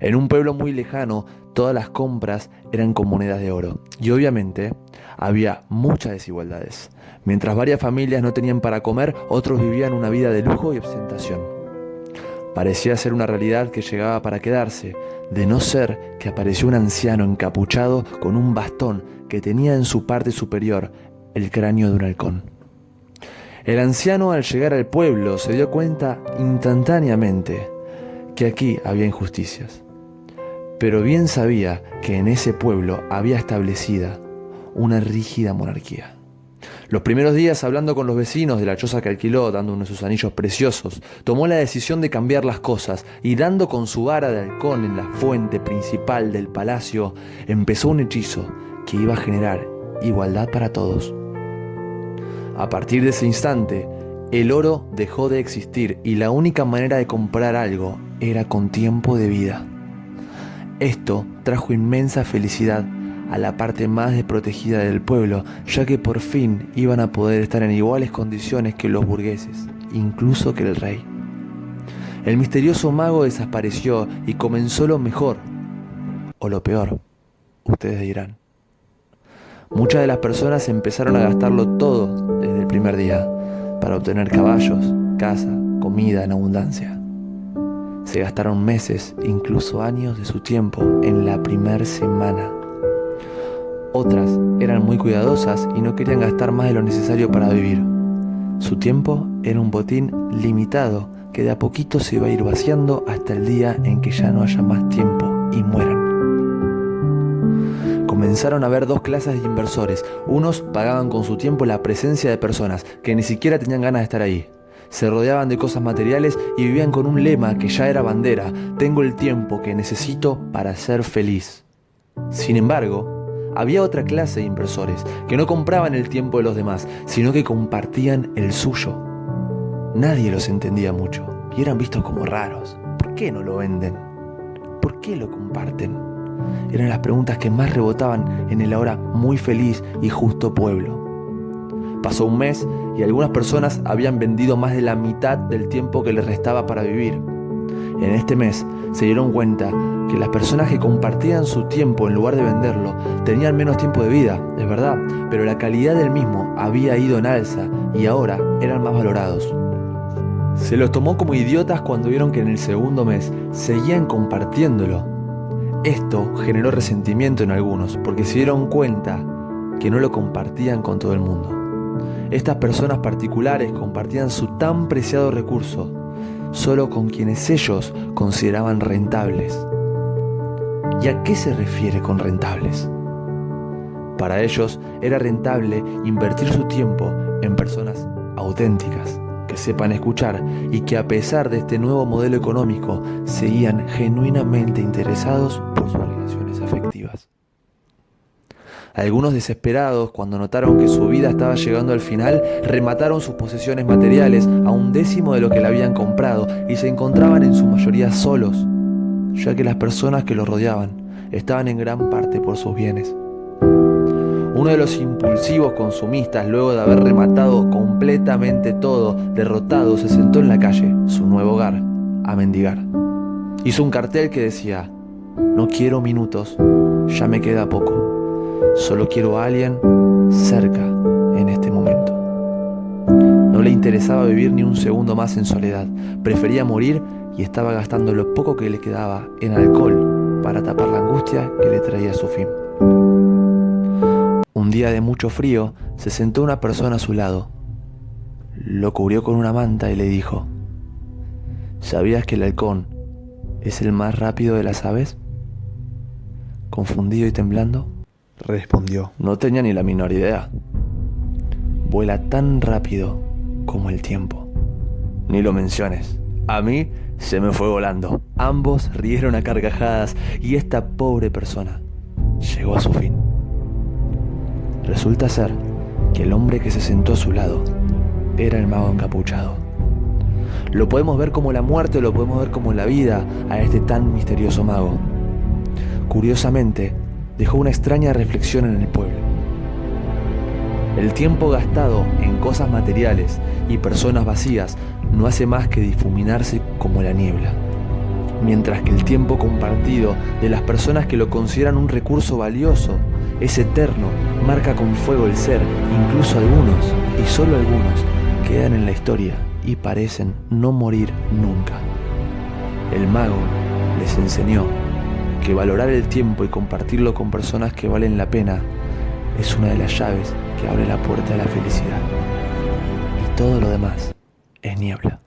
En un pueblo muy lejano, todas las compras eran con monedas de oro. Y obviamente había muchas desigualdades. Mientras varias familias no tenían para comer, otros vivían una vida de lujo y ostentación. Parecía ser una realidad que llegaba para quedarse, de no ser que apareció un anciano encapuchado con un bastón que tenía en su parte superior el cráneo de un halcón. El anciano al llegar al pueblo se dio cuenta instantáneamente que aquí había injusticias pero bien sabía que en ese pueblo había establecida una rígida monarquía. Los primeros días, hablando con los vecinos de la choza que alquiló, dando uno de sus anillos preciosos, tomó la decisión de cambiar las cosas y dando con su vara de halcón en la fuente principal del palacio, empezó un hechizo que iba a generar igualdad para todos. A partir de ese instante, el oro dejó de existir y la única manera de comprar algo era con tiempo de vida. Esto trajo inmensa felicidad a la parte más desprotegida del pueblo, ya que por fin iban a poder estar en iguales condiciones que los burgueses, incluso que el rey. El misterioso mago desapareció y comenzó lo mejor, o lo peor, ustedes dirán. Muchas de las personas empezaron a gastarlo todo desde el primer día, para obtener caballos, casa, comida en abundancia. Se gastaron meses, incluso años de su tiempo en la primera semana. Otras eran muy cuidadosas y no querían gastar más de lo necesario para vivir. Su tiempo era un botín limitado que de a poquito se iba a ir vaciando hasta el día en que ya no haya más tiempo y mueran. Comenzaron a haber dos clases de inversores. Unos pagaban con su tiempo la presencia de personas que ni siquiera tenían ganas de estar ahí se rodeaban de cosas materiales y vivían con un lema que ya era bandera, tengo el tiempo que necesito para ser feliz. Sin embargo, había otra clase de inversores que no compraban el tiempo de los demás, sino que compartían el suyo. Nadie los entendía mucho y eran vistos como raros. ¿Por qué no lo venden? ¿Por qué lo comparten? Eran las preguntas que más rebotaban en el ahora muy feliz y justo pueblo. Pasó un mes y algunas personas habían vendido más de la mitad del tiempo que les restaba para vivir. En este mes se dieron cuenta que las personas que compartían su tiempo en lugar de venderlo tenían menos tiempo de vida, es verdad, pero la calidad del mismo había ido en alza y ahora eran más valorados. Se los tomó como idiotas cuando vieron que en el segundo mes seguían compartiéndolo. Esto generó resentimiento en algunos porque se dieron cuenta que no lo compartían con todo el mundo. Estas personas particulares compartían su tan preciado recurso solo con quienes ellos consideraban rentables. ¿Y a qué se refiere con rentables? Para ellos era rentable invertir su tiempo en personas auténticas, que sepan escuchar y que a pesar de este nuevo modelo económico seguían genuinamente interesados por sus relaciones afectivas. Algunos desesperados, cuando notaron que su vida estaba llegando al final, remataron sus posesiones materiales a un décimo de lo que le habían comprado y se encontraban en su mayoría solos, ya que las personas que los rodeaban estaban en gran parte por sus bienes. Uno de los impulsivos consumistas, luego de haber rematado completamente todo, derrotado, se sentó en la calle, su nuevo hogar, a mendigar. Hizo un cartel que decía, no quiero minutos, ya me queda poco. Solo quiero a alguien cerca en este momento. No le interesaba vivir ni un segundo más en soledad. Prefería morir y estaba gastando lo poco que le quedaba en alcohol para tapar la angustia que le traía su fin. Un día de mucho frío se sentó una persona a su lado. Lo cubrió con una manta y le dijo, ¿sabías que el halcón es el más rápido de las aves? Confundido y temblando, respondió. No tenía ni la menor idea. Vuela tan rápido como el tiempo. Ni lo menciones. A mí se me fue volando. Ambos rieron a carcajadas y esta pobre persona llegó a su fin. Resulta ser que el hombre que se sentó a su lado era el mago encapuchado. Lo podemos ver como la muerte, lo podemos ver como la vida a este tan misterioso mago. Curiosamente, dejó una extraña reflexión en el pueblo. El tiempo gastado en cosas materiales y personas vacías no hace más que difuminarse como la niebla. mientras que el tiempo compartido de las personas que lo consideran un recurso valioso es eterno, marca con fuego el ser, incluso algunos, y solo algunos, quedan en la historia y parecen no morir nunca. El mago les enseñó que valorar el tiempo y compartirlo con personas que valen la pena es una de las llaves que abre la puerta a la felicidad. Y todo lo demás es niebla.